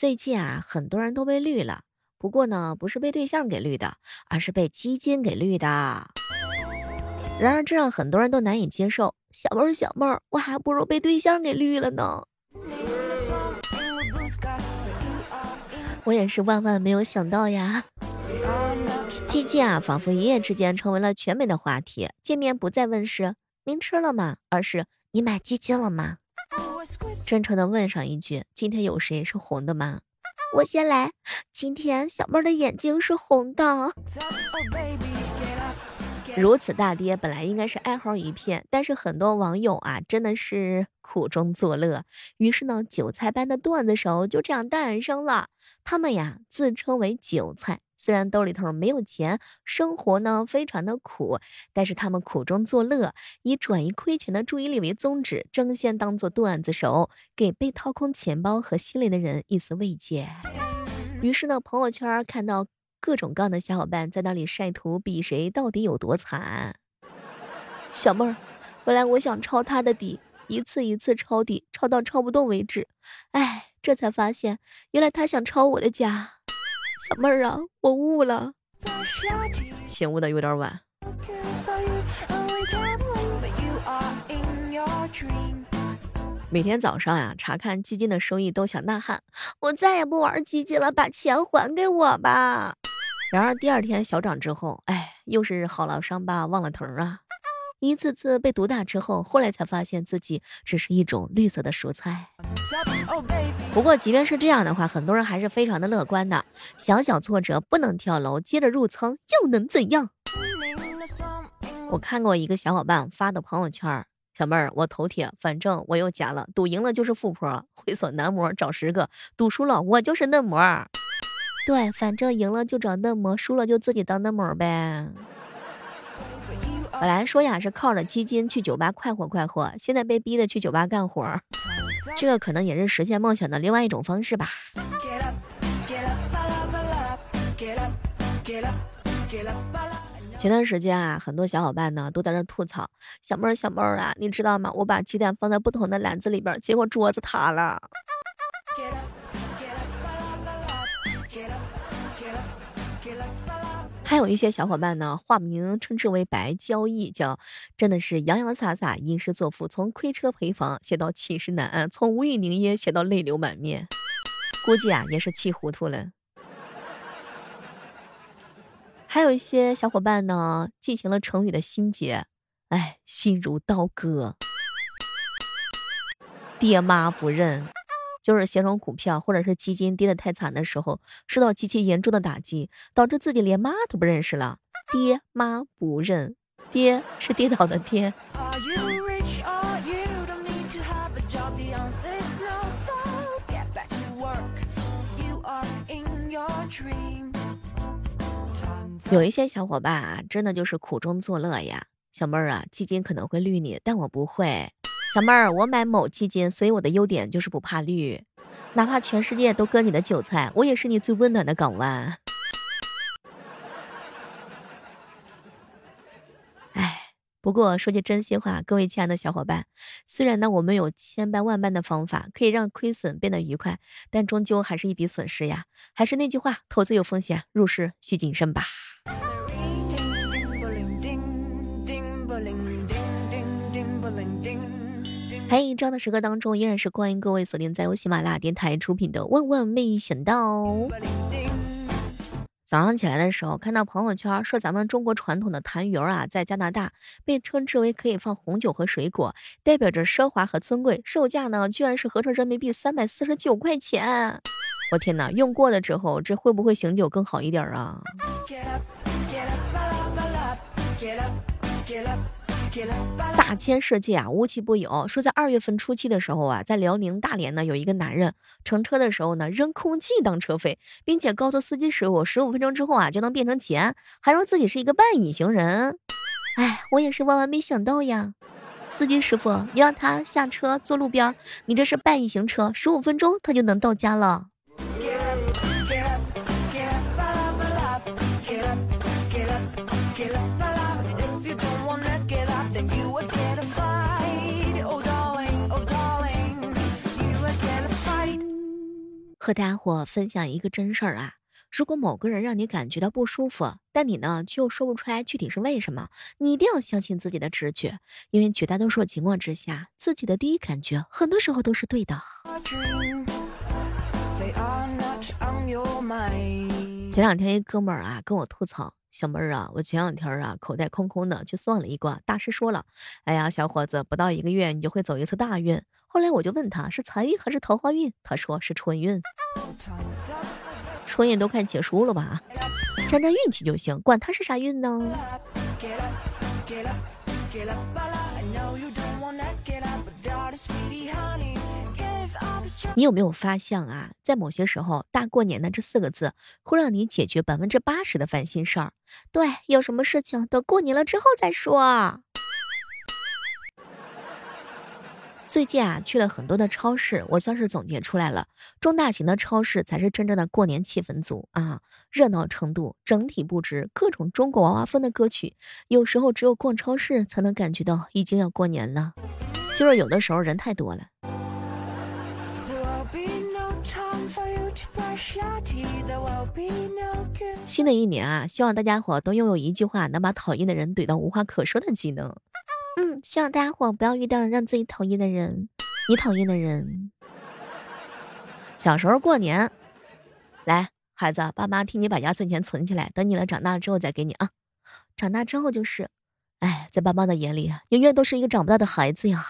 最近啊，很多人都被绿了，不过呢，不是被对象给绿的，而是被基金给绿的。然而，这让很多人都难以接受。小妹儿，小妹儿，我还不如被对象给绿了呢。我也是万万没有想到呀。基金啊，仿佛一夜之间成为了全美的话题。见面不再问是您吃了吗，而是你买基金了吗？真诚的问上一句：“今天有谁是红的吗？”我先来。今天小妹的眼睛是红的。如此大跌，本来应该是哀嚎一片，但是很多网友啊，真的是苦中作乐。于是呢，韭菜般的段子手就这样诞生了。他们呀，自称为韭菜。虽然兜里头没有钱，生活呢非常的苦，但是他们苦中作乐，以转移亏钱的注意力为宗旨，争先当做段子手，给被掏空钱包和心里的人一丝慰藉。于是呢，朋友圈看到各种各样的小伙伴在那里晒图，比谁到底有多惨。小妹儿，本来我想抄他的底，一次一次抄底，抄到抄不动为止。哎，这才发现，原来他想抄我的家。小妹儿啊，我悟了，醒悟的有点晚。每天早上呀，查看基金的收益都想呐喊：我再也不玩基金了，把钱还给我吧。然而第二天小涨之后，哎，又是好了伤疤忘了疼啊。一次次被毒打之后，后来才发现自己只是一种绿色的蔬菜。不过，即便是这样的话，很多人还是非常的乐观的。小小挫折不能跳楼，接着入仓又能怎样？我看过一个小伙伴发的朋友圈：“小妹儿，我头铁，反正我又加了，赌赢了就是富婆，会所男模找十个，赌输了我就是嫩模。对，反正赢了就找嫩模，输了就自己当嫩模呗。”本来说呀是靠着基金去酒吧快活快活，现在被逼的去酒吧干活，这个可能也是实现梦想的另外一种方式吧。前段时间啊，很多小伙伴呢都在这吐槽，小妹儿小妹儿啊，你知道吗？我把鸡蛋放在不同的篮子里边，结果桌子塌了。还有一些小伙伴呢，化名称之为“白交易”，叫真的是洋洋洒洒，吟诗作赋，从亏车赔房写到寝食难安，从无语凝噎写到泪流满面，估计啊也是气糊涂了。还有一些小伙伴呢，进行了成语的心结，哎，心如刀割，爹妈不认。就是形容股票或者是基金跌得太惨的时候，受到极其严重的打击，导致自己连妈都不认识了。爹妈不认，爹是跌倒的爹。有一些小伙伴啊，真的就是苦中作乐呀。小妹儿啊，基金可能会绿你，但我不会。小妹儿，我买某基金，所以我的优点就是不怕绿，哪怕全世界都割你的韭菜，我也是你最温暖的港湾。哎，不过说句真心话，各位亲爱的小伙伴，虽然呢我们有千般万般的方法可以让亏损变得愉快，但终究还是一笔损失呀。还是那句话，投资有风险，入市需谨慎吧。嘿，这样的时刻当中，依然是欢迎各位锁定在由喜马拉雅电台出品的《万万没想到》。早上起来的时候，看到朋友圈说咱们中国传统的痰盂啊，在加拿大被称之为可以放红酒和水果，代表着奢华和尊贵，售价呢居然是合成人民币三百四十九块钱。我天哪，用过了之后，这会不会醒酒更好一点啊？大千世界啊，无奇不有。说在二月份初期的时候啊，在辽宁大连呢，有一个男人乘车的时候呢，扔空气当车费，并且告诉司机师傅十五分钟之后啊就能变成钱，还说自己是一个半隐形人。哎，我也是万万没想到呀！司机师傅，你让他下车坐路边，你这是半隐形车，十五分钟他就能到家了。和大家伙分享一个真事儿啊！如果某个人让你感觉到不舒服，但你呢却又说不出来具体是为什么，你一定要相信自己的直觉，因为绝大多数情况之下，自己的第一感觉很多时候都是对的。前两天一哥们儿啊跟我吐槽，小妹儿啊，我前两天啊口袋空空的去算了一卦，大师说了，哎呀小伙子，不到一个月你就会走一次大运。后来我就问他是财运还是桃花运，他说是春运。春运都快结束了吧？沾沾运气就行，管他是啥运呢？你有没有发现啊？在某些时候，大过年的这四个字会让你解决百分之八十的烦心事儿。对，有什么事情等过年了之后再说。最近啊，去了很多的超市，我算是总结出来了，中大型的超市才是真正的过年气氛组啊！热闹程度、整体布置、各种中国娃娃风的歌曲，有时候只有逛超市才能感觉到已经要过年了，就是有的时候人太多了。新的一年啊，希望大家伙都拥有一句话能把讨厌的人怼到无话可说的技能。嗯，希望大家伙不要遇到让自己讨厌的人，你讨厌的人。小时候过年，来孩子，爸妈替你把压岁钱存起来，等你了长大之后再给你啊。长大之后就是，哎，在爸妈的眼里，永远都是一个长不大的孩子呀。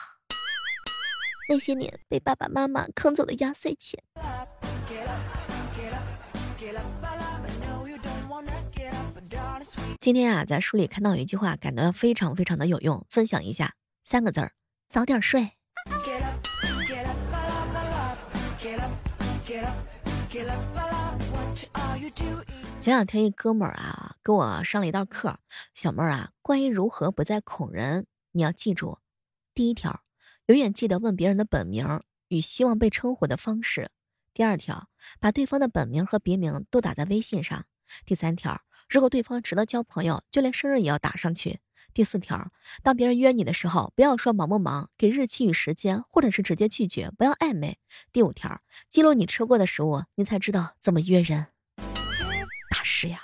那些年被爸爸妈妈坑走的压岁钱。今天啊，在书里看到有一句话，感到非常非常的有用，分享一下。三个字儿：早点睡。前两天一哥们儿啊，给我上了一道课，小妹儿啊，关于如何不再恐人，你要记住：第一条，永远记得问别人的本名与希望被称呼的方式；第二条，把对方的本名和别名都打在微信上；第三条。如果对方值得交朋友，就连生日也要打上去。第四条，当别人约你的时候，不要说忙不忙，给日期与时间，或者是直接拒绝，不要暧昧。第五条，记录你吃过的食物，你才知道怎么约人。大师呀！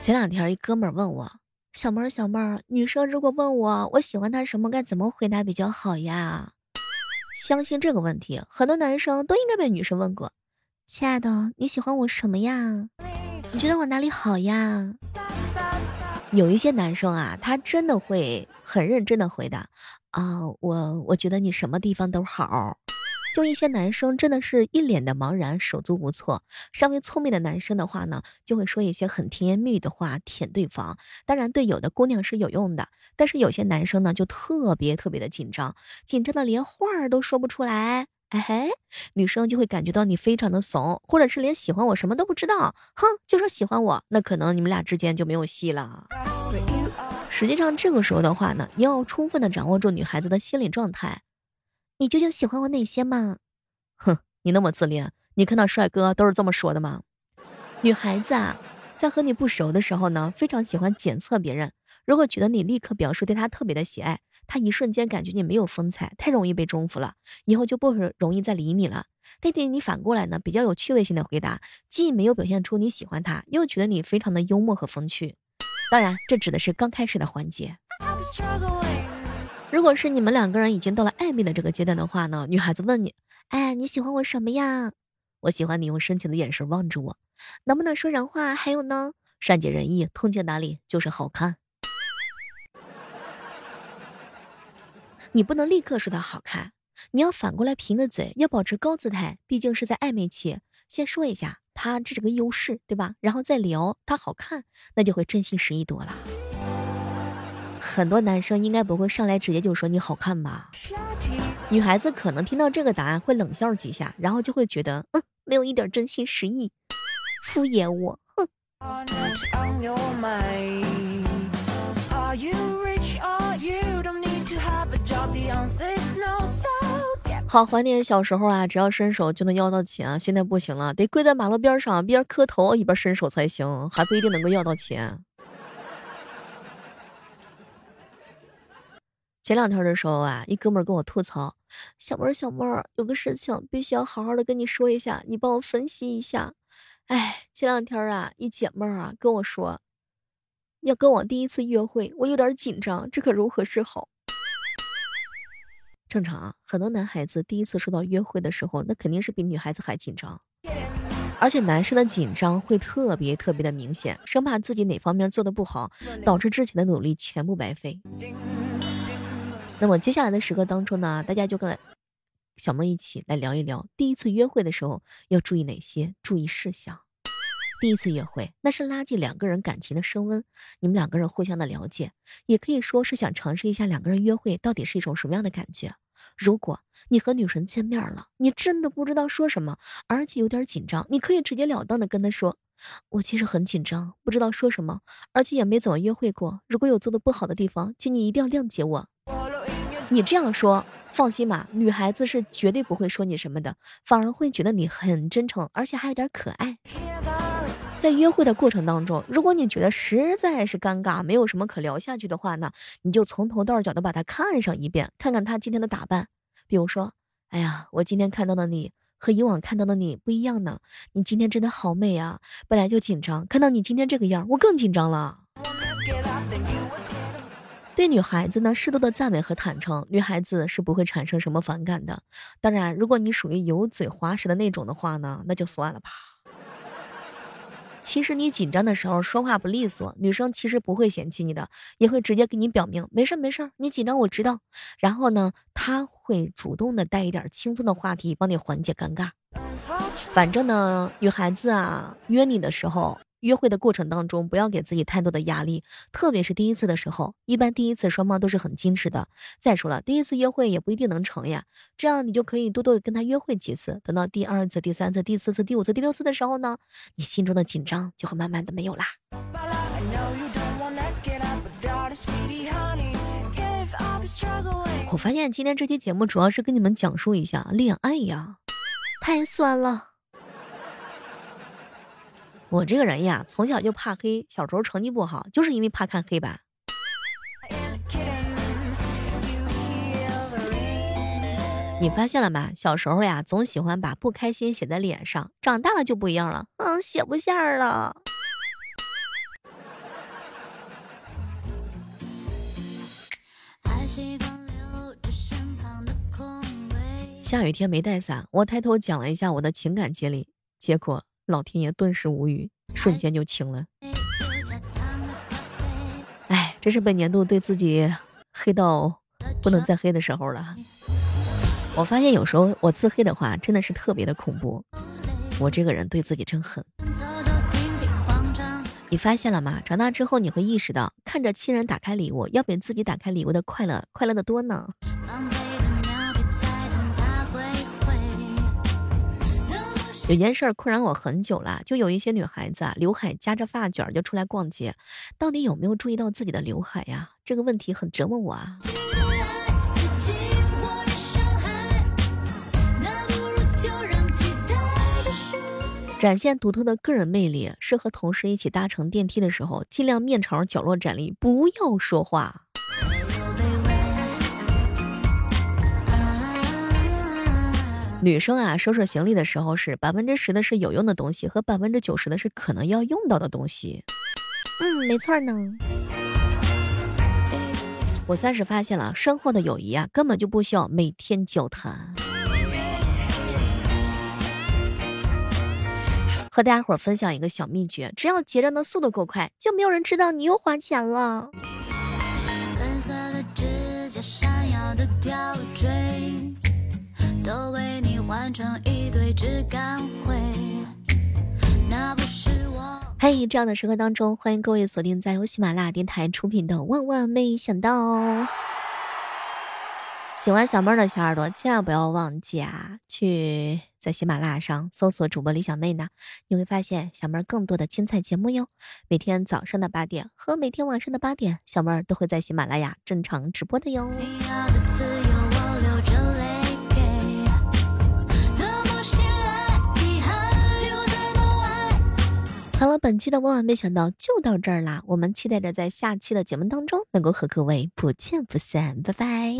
前两天一哥们问我。小妹儿，小妹儿，女生如果问我我喜欢他什么，该怎么回答比较好呀？相信这个问题，很多男生都应该被女生问过。亲爱的，你喜欢我什么呀？你觉得我哪里好呀？有一些男生啊，他真的会很认真的回答啊，我我觉得你什么地方都好。就一些男生真的是一脸的茫然，手足无措。稍微聪明的男生的话呢，就会说一些很甜言蜜语的话舔对方。当然，对有的姑娘是有用的，但是有些男生呢，就特别特别的紧张，紧张的连话儿都说不出来。哎嘿，女生就会感觉到你非常的怂，或者是连喜欢我什么都不知道，哼，就说喜欢我，那可能你们俩之间就没有戏了。实际上，这个时候的话呢，你要充分的掌握住女孩子的心理状态。你究竟喜欢我哪些嘛？哼，你那么自恋，你看到帅哥都是这么说的吗？女孩子啊，在和你不熟的时候呢，非常喜欢检测别人。如果觉得你立刻表示对他特别的喜爱，他一瞬间感觉你没有风采，太容易被征服了，以后就不容易再理你了。弟弟，你反过来呢，比较有趣味性的回答，既没有表现出你喜欢他，又觉得你非常的幽默和风趣。当然，这指的是刚开始的环节。如果是你们两个人已经到了暧昧的这个阶段的话呢，女孩子问你，哎，你喜欢我什么呀？我喜欢你用深情的眼神望着我，能不能说人话？还有呢，善解人意，通情达理，就是好看。你不能立刻说他好看，你要反过来贫个嘴，要保持高姿态，毕竟是在暧昧期，先说一下他这是个优势，对吧？然后再聊他好看，那就会真心实意多了。很多男生应该不会上来直接就说你好看吧？女孩子可能听到这个答案会冷笑几下，然后就会觉得，嗯，没有一点真心实意，敷衍我，哼。好怀念小时候啊，只要伸手就能要到钱。现在不行了，得跪在马路边上，边磕头一边伸手才行，还不一定能够要到钱。前两天的时候啊，一哥们儿跟我吐槽：“小妹儿，小妹儿，有个事情必须要好好的跟你说一下，你帮我分析一下。”哎，前两天啊，一姐妹儿啊跟我说，要跟我第一次约会，我有点紧张，这可如何是好？正常啊，很多男孩子第一次收到约会的时候，那肯定是比女孩子还紧张，而且男生的紧张会特别特别的明显，生怕自己哪方面做的不好，导致之前的努力全部白费。那么接下来的时刻当中呢，大家就跟小妹一起来聊一聊，第一次约会的时候要注意哪些注意事项。第一次约会，那是拉近两个人感情的升温，你们两个人互相的了解，也可以说是想尝试一下两个人约会到底是一种什么样的感觉。如果你和女神见面了，你真的不知道说什么，而且有点紧张，你可以直截了当的跟她说：“我其实很紧张，不知道说什么，而且也没怎么约会过。如果有做的不好的地方，请你一定要谅解我。”你这样说，放心吧，女孩子是绝对不会说你什么的，反而会觉得你很真诚，而且还有点可爱。在约会的过程当中，如果你觉得实在是尴尬，没有什么可聊下去的话呢，你就从头到脚的把他看上一遍，看看他今天的打扮。比如说，哎呀，我今天看到的你和以往看到的你不一样呢，你今天真的好美啊！本来就紧张，看到你今天这个样，我更紧张了。对女孩子呢，适度的赞美和坦诚，女孩子是不会产生什么反感的。当然，如果你属于油嘴滑舌的那种的话呢，那就算了吧。其实你紧张的时候说话不利索，女生其实不会嫌弃你的，也会直接给你表明没事没事，你紧张我知道。然后呢，她会主动的带一点轻松的话题，帮你缓解尴尬。反正呢，女孩子啊，约你的时候。约会的过程当中，不要给自己太多的压力，特别是第一次的时候。一般第一次双方都是很矜持的。再说了，第一次约会也不一定能成呀。这样你就可以多多的跟他约会几次。等到第二次、第三次、第四次、第五次、第六次的时候呢，你心中的紧张就会慢慢的没有啦。我发现今天这期节目主要是跟你们讲述一下恋爱呀，太酸了。我这个人呀，从小就怕黑，小时候成绩不好，就是因为怕看黑板。你发现了吗？小时候呀，总喜欢把不开心写在脸上，长大了就不一样了，嗯，写不下了。下雨天没带伞，我抬头讲了一下我的情感经历，结果。老天爷顿时无语，瞬间就晴了。哎，这是本年度对自己黑到不能再黑的时候了。我发现有时候我自黑的话，真的是特别的恐怖。我这个人对自己真狠。你发现了吗？长大之后你会意识到，看着亲人打开礼物，要比自己打开礼物的快乐快乐的多呢。有件事困扰我很久了，就有一些女孩子啊，刘海夹着发卷就出来逛街，到底有没有注意到自己的刘海呀？这个问题很折磨我啊。展现独特的个人魅力，是和同事一起搭乘电梯的时候，尽量面朝角落站立，不要说话。女生啊，收拾行李的时候是百分之十的是有用的东西，和百分之九十的是可能要用到的东西。嗯，没错呢。我算是发现了，深厚的友谊啊，根本就不需要每天交谈。和大家伙分享一个小秘诀，只要结账的速度够快，就没有人知道你又花钱了。粉色的指甲，闪耀的吊坠。都为你换成一堆质感灰。那不是我。嘿，这样的时刻当中，欢迎各位锁定在由喜马拉雅电台出品的《万万没想到》。喜欢小妹儿的小耳朵，千万不要忘记啊，去在喜马拉雅上搜索主播李小妹呢，你会发现小妹儿更多的精彩节目哟。每天早上的八点和每天晚上的八点，小妹儿都会在喜马拉雅正常直播的哟。你要的自由好了，本期的万万没想到就到这儿啦，我们期待着在下期的节目当中能够和各位不见不散，拜拜。